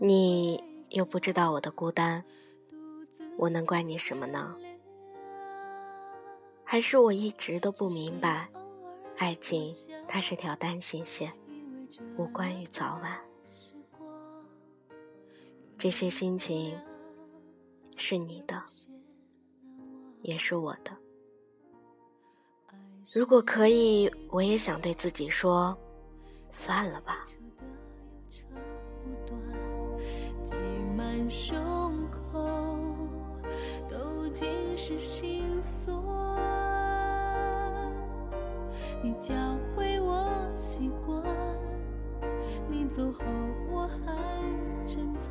你又不知道我的孤单，我能怪你什么呢？还是我一直都不明白，爱情它是条单行线，无关于早晚。这些心情是你的，也是我的。如果可以，我也想对自己说，算了吧。是心酸。你教会我习惯，你走后我还珍藏。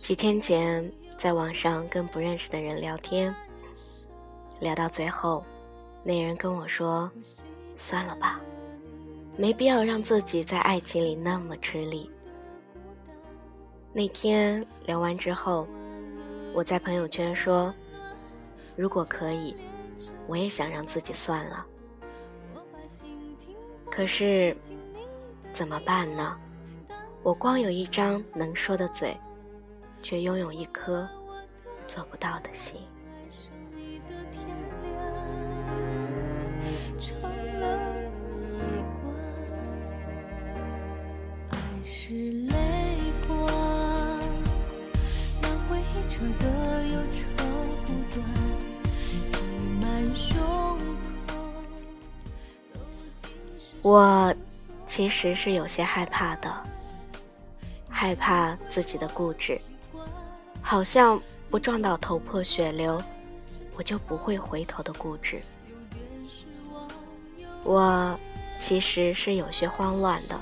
几天前，在网上跟不认识的人聊天，聊到最后，那人跟我说：“算了吧，没必要让自己在爱情里那么吃力。”那天聊完之后。我在朋友圈说：“如果可以，我也想让自己算了。可是，怎么办呢？我光有一张能说的嘴，却拥有一颗做不到的心。”我其实是有些害怕的，害怕自己的固执，好像不撞到头破血流，我就不会回头的固执。我其实是有些慌乱的，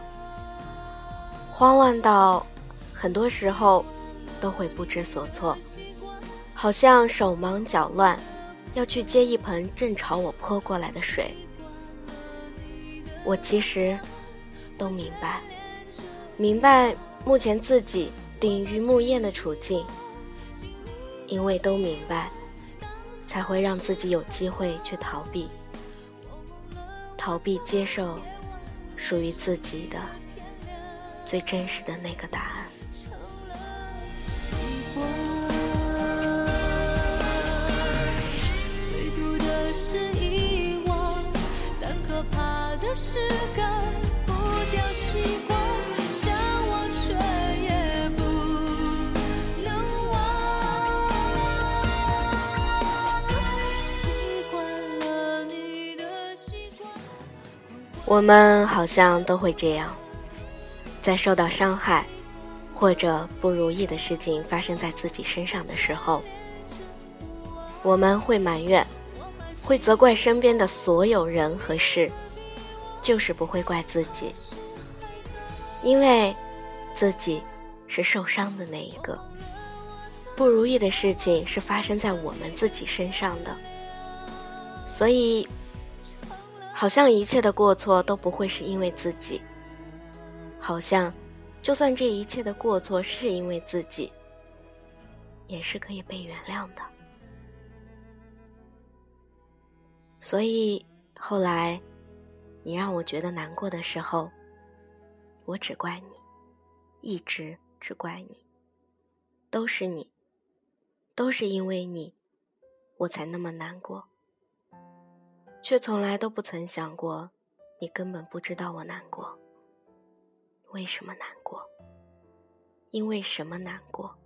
慌乱到很多时候都会不知所措，好像手忙脚乱，要去接一盆正朝我泼过来的水。我其实都明白，明白目前自己顶于木雁的处境，因为都明白，才会让自己有机会去逃避，逃避接受属于自己的最真实的那个答案。我们好像都会这样，在受到伤害或者不如意的事情发生在自己身上的时候，我们会埋怨，会责怪身边的所有人和事。就是不会怪自己，因为自己是受伤的那一个。不如意的事情是发生在我们自己身上的，所以好像一切的过错都不会是因为自己。好像就算这一切的过错是因为自己，也是可以被原谅的。所以后来。你让我觉得难过的时候，我只怪你，一直只怪你，都是你，都是因为你，我才那么难过，却从来都不曾想过，你根本不知道我难过。为什么难过？因为什么难过？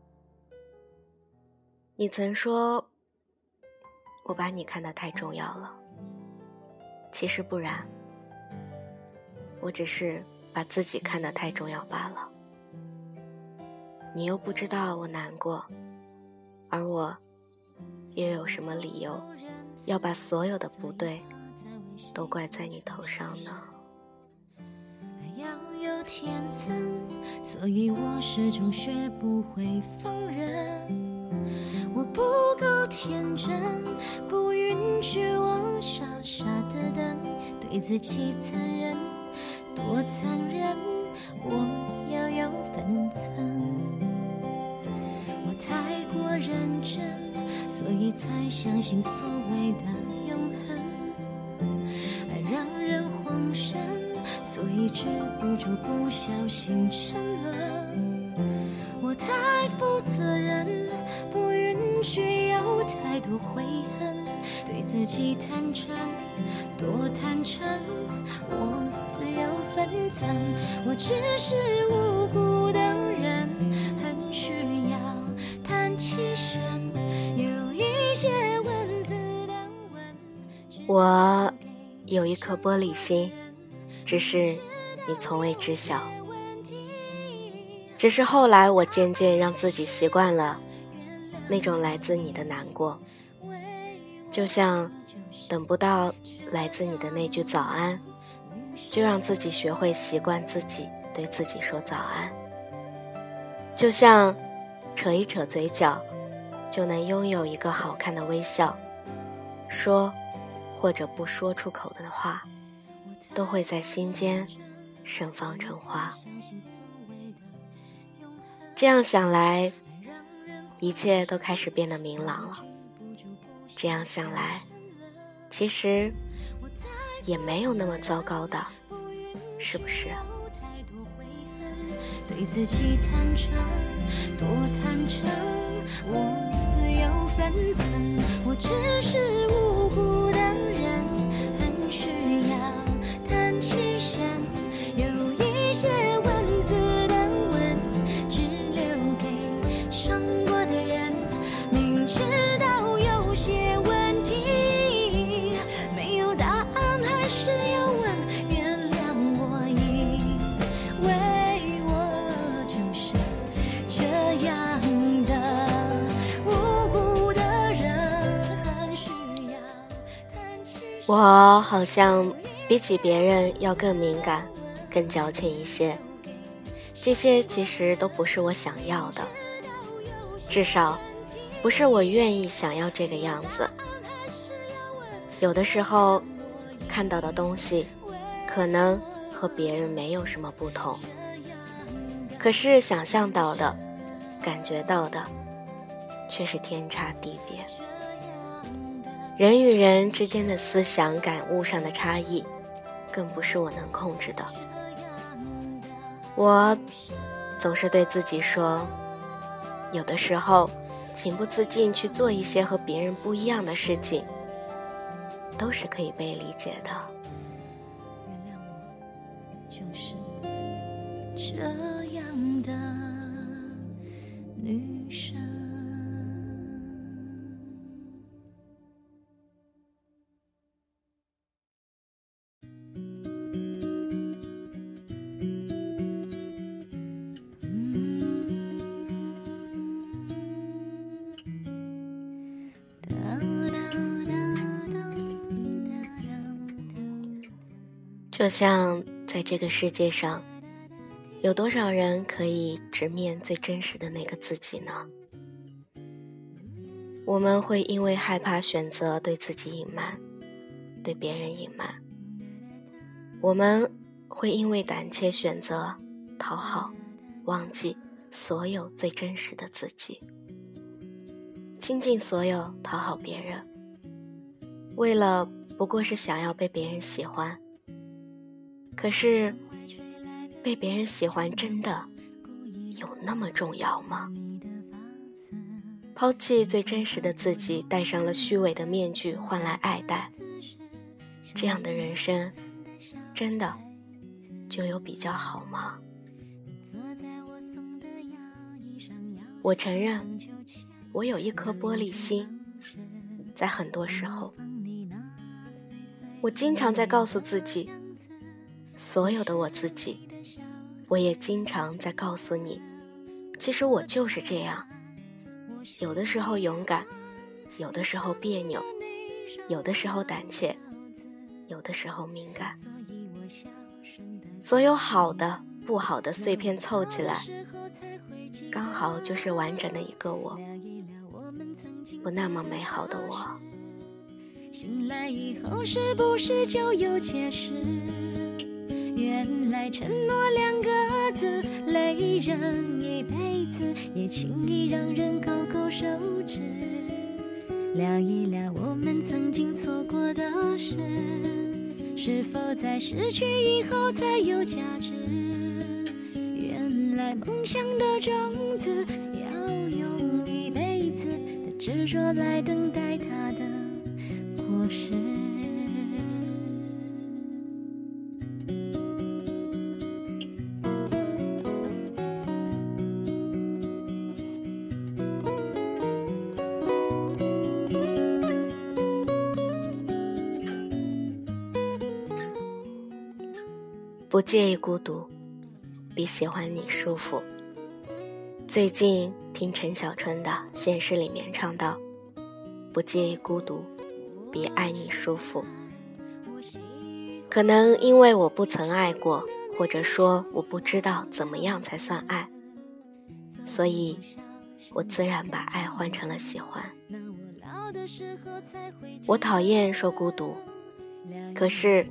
你曾说，我把你看得太重要了，其实不然。我只是把自己看得太重要罢了，你又不知道我难过，而我又有什么理由要把所有的不对都怪在你头上呢？要有天分，所以我始终学不会放任。我不够天真，不允许我傻傻的等，对自己残忍。多残忍，我要有分寸。我太过认真，所以才相信所谓的永恒。爱让人慌神，所以止不住，不小心沉沦。我太负责任，不允许有太多悔恨，自己坦诚，多坦诚，我自有分寸。我只是无辜的人，很需要叹气声，有一些文字的吻。我有一颗玻璃心，只是你从未知晓。只是后来，我渐渐让自己习惯了那种来自你的难过，就像等不到来自你的那句早安，就让自己学会习惯自己对自己说早安，就像扯一扯嘴角，就能拥有一个好看的微笑，说或者不说出口的话，都会在心间盛放成花。这样想来，一切都开始变得明朗了。这样想来，其实也没有那么糟糕的，是不是？对自己坦诚，多坦诚，我自有分寸。我只是无辜的我好像比起别人要更敏感、更矫情一些。这些其实都不是我想要的，至少不是我愿意想要这个样子。有的时候看到的东西，可能和别人没有什么不同，可是想象到的、感觉到的，却是天差地别。人与人之间的思想感悟上的差异，更不是我能控制的。我总是对自己说，有的时候情不自禁去做一些和别人不一样的事情，都是可以被理解的。原谅我，就是这样的女生。就像在这个世界上，有多少人可以直面最真实的那个自己呢？我们会因为害怕选择对自己隐瞒，对别人隐瞒；我们会因为胆怯选择讨好，忘记所有最真实的自己，倾尽所有讨好别人，为了不过是想要被别人喜欢。可是，被别人喜欢真的有那么重要吗？抛弃最真实的自己，戴上了虚伪的面具，换来爱戴，这样的人生，真的就有比较好吗？我承认，我有一颗玻璃心，在很多时候，我经常在告诉自己。所有的我自己，我也经常在告诉你，其实我就是这样。有的时候勇敢，有的时候别扭，有的时候胆怯，有的时候敏感。所有好的、不好的碎片凑起来，刚好就是完整的一个我，不那么美好的我。醒来以后，是不是就有解释？原来承诺两个字，累人一辈子，也轻易让人勾勾手指。聊一聊我们曾经错过的事，是否在失去以后才有价值？原来梦想的种子要用一辈子的执着来等待它的果实。不介意孤独，比喜欢你舒服。最近听陈小春的《现实》里面唱到：“不介意孤独，比爱你舒服。”可能因为我不曾爱过，或者说我不知道怎么样才算爱，所以我自然把爱换成了喜欢。我讨厌说孤独，可是。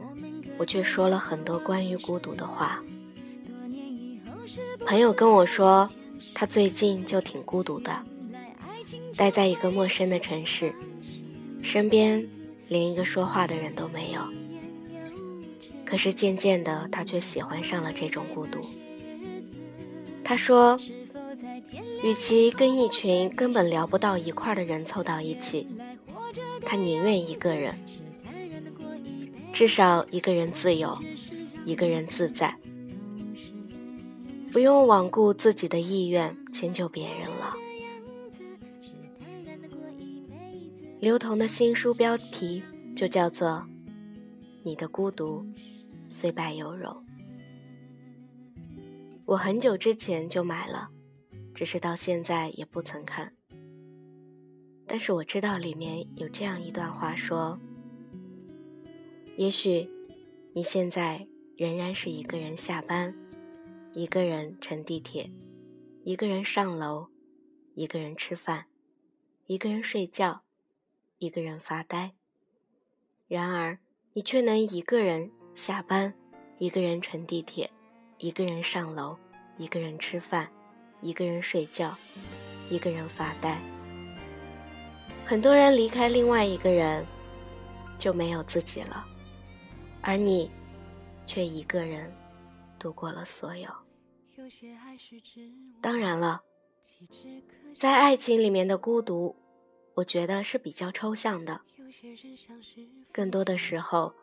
我却说了很多关于孤独的话。朋友跟我说，他最近就挺孤独的，待在一个陌生的城市，身边连一个说话的人都没有。可是渐渐的，他却喜欢上了这种孤独。他说，与其跟一群根本聊不到一块的人凑到一起，他宁愿一个人。至少一个人自由，一个人自在，不用罔顾自己的意愿迁就别人了。刘同的新书标题就叫做《你的孤独虽败犹荣》，我很久之前就买了，只是到现在也不曾看。但是我知道里面有这样一段话说。也许，你现在仍然是一个人下班，一个人乘地铁，一个人上楼，一个人吃饭，一个人睡觉，一个人发呆。然而，你却能一个人下班，一个人乘地铁，一个人上楼，一个人吃饭，一个人睡觉，一个人发呆。很多人离开另外一个人，就没有自己了。而你，却一个人度过了所有。当然了，在爱情里面的孤独，我觉得是比较抽象的，更多的时候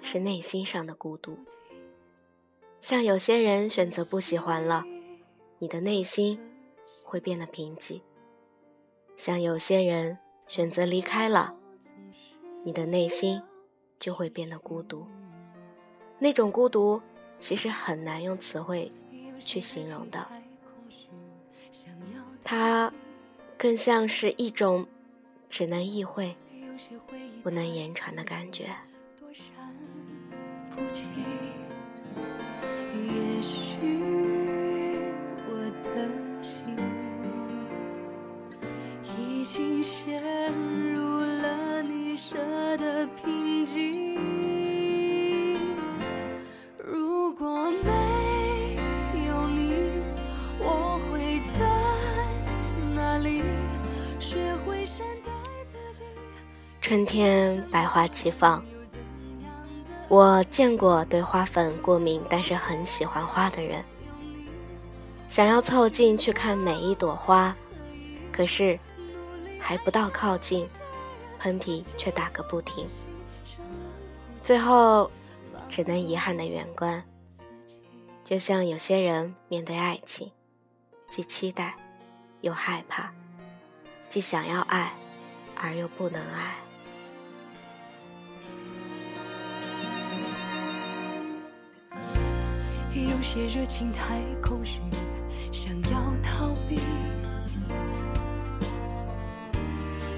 是内心上的孤独。像有些人选择不喜欢了，你的内心会变得贫瘠；像有些人选择离开了，你的内心就会变得孤独。那种孤独，其实很难用词汇去形容的。它更像是一种只能意会、不能言传的感觉。我的心已经陷入了你设的瓶颈。春天百花齐放，我见过对花粉过敏但是很喜欢花的人。想要凑近去看每一朵花，可是还不到靠近，喷嚏却打个不停。最后只能遗憾的远观。就像有些人面对爱情，既期待又害怕，既想要爱而又不能爱。有些热情太空虚，想要逃避；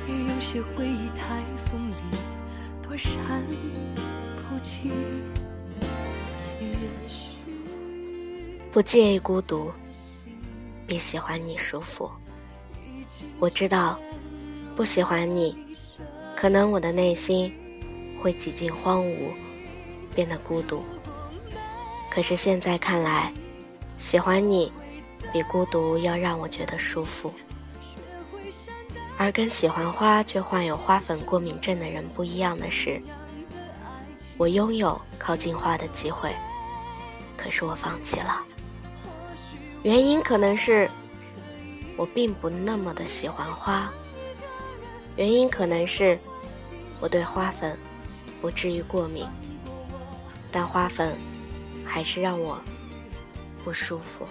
有些回忆太锋利，躲闪不及。不介意孤独，比喜欢你舒服。我知道，不喜欢你，可能我的内心会几近荒芜，变得孤独。可是现在看来，喜欢你比孤独要让我觉得舒服。而跟喜欢花却患有花粉过敏症的人不一样的是，我拥有靠近花的机会，可是我放弃了。原因可能是我并不那么的喜欢花，原因可能是我对花粉不至于过敏，但花粉还是让我不舒服。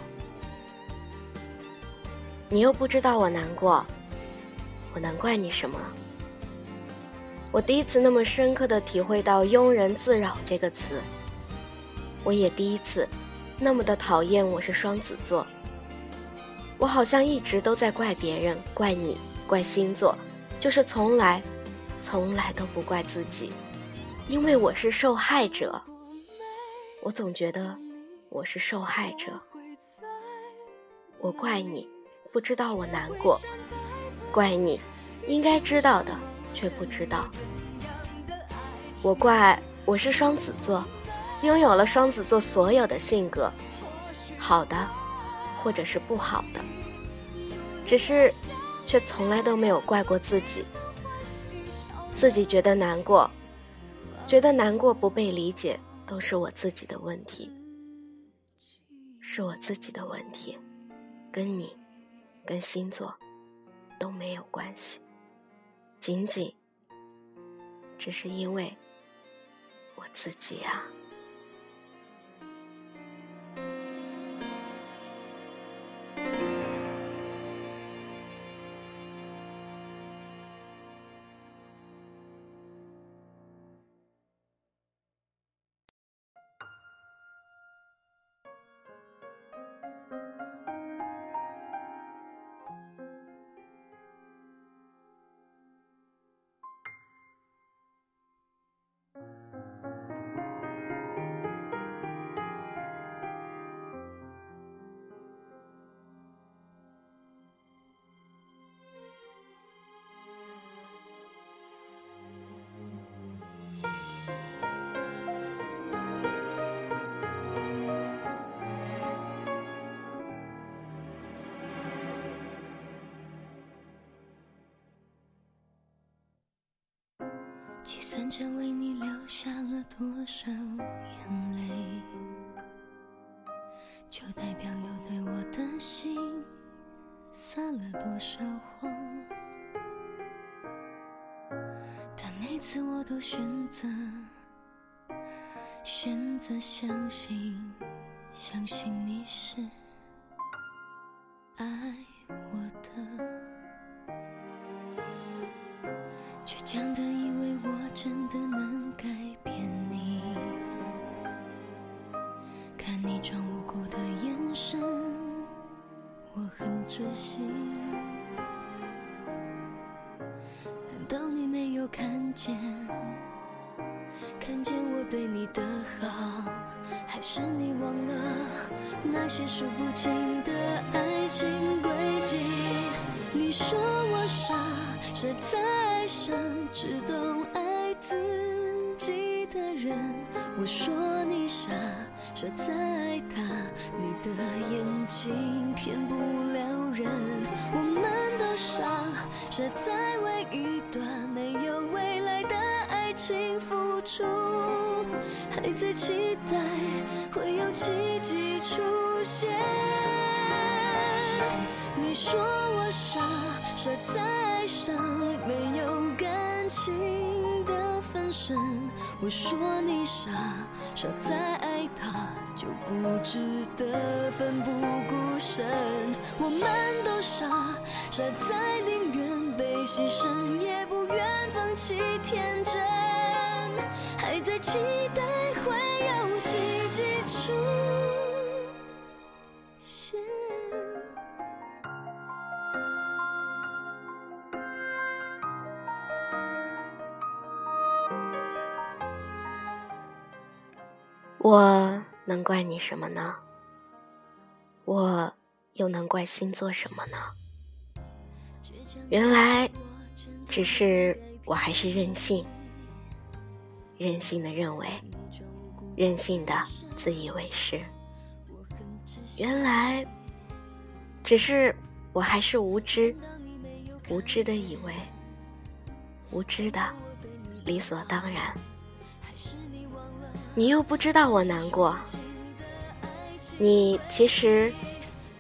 你又不知道我难过，我能怪你什么？我第一次那么深刻的体会到“庸人自扰”这个词，我也第一次那么的讨厌我是双子座。我好像一直都在怪别人，怪你，怪星座，就是从来，从来都不怪自己，因为我是受害者。我总觉得我是受害者，我怪你。不知道我难过，怪你，应该知道的却不知道。我怪我是双子座，拥有了双子座所有的性格，好的，或者是不好的，只是，却从来都没有怪过自己。自己觉得难过，觉得难过不被理解，都是我自己的问题，是我自己的问题，跟你。跟星座都没有关系，仅仅只是因为我自己啊。计算着为你流下了多少眼泪，就代表有对我的心撒了多少谎。但每次我都选择选择相信，相信你是爱我的，倔强的真的能改变你。看你装无辜的眼神，我很窒息。难道你没有看见？看见我对你的好，还是你忘了那些数不清的爱情轨迹？你说我傻，傻在爱上只懂我说你傻，傻在爱他，你的眼睛骗不了人。我们都傻，傻在为一段没有未来的爱情付出，还在期待会有奇迹出现。你说我傻，傻在爱上没有感情我说你傻，傻在爱他就固执的奋不顾身。我们都傻，傻在宁愿被牺牲也不愿放弃天真，还在期待会有奇迹出我能怪你什么呢？我又能怪星座什么呢？原来，只是我还是任性，任性的认为，任性的自以为是。原来，只是我还是无知，无知的以为，无知的理所当然。你又不知道我难过，你其实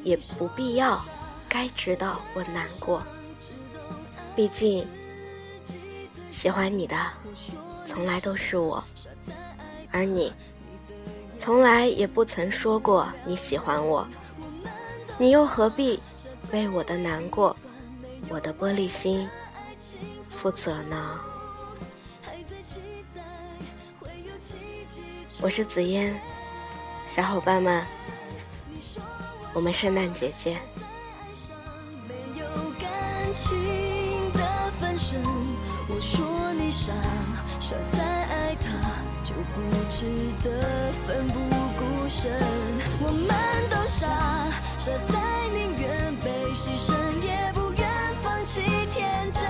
也不必要该知道我难过。毕竟，喜欢你的从来都是我，而你从来也不曾说过你喜欢我，你又何必为我的难过、我的玻璃心负责呢？我是紫嫣，小伙伴们，我们圣诞节见。没有感情的分身，我说你傻，傻在爱他，就固执的奋不顾身。我们都傻，傻在宁愿被牺牲，也不愿放弃天真，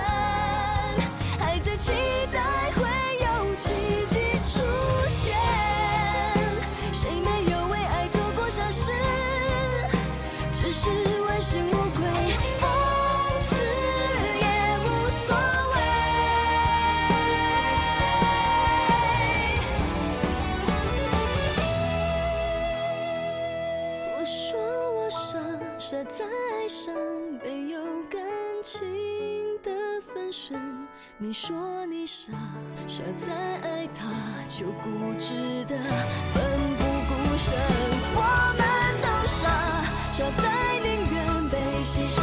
还在期待会有奇迹。谁没有为爱做过傻事？只是你说你傻，傻在爱他，就固执的奋不顾身。我们都傻，傻在宁愿被牺牲，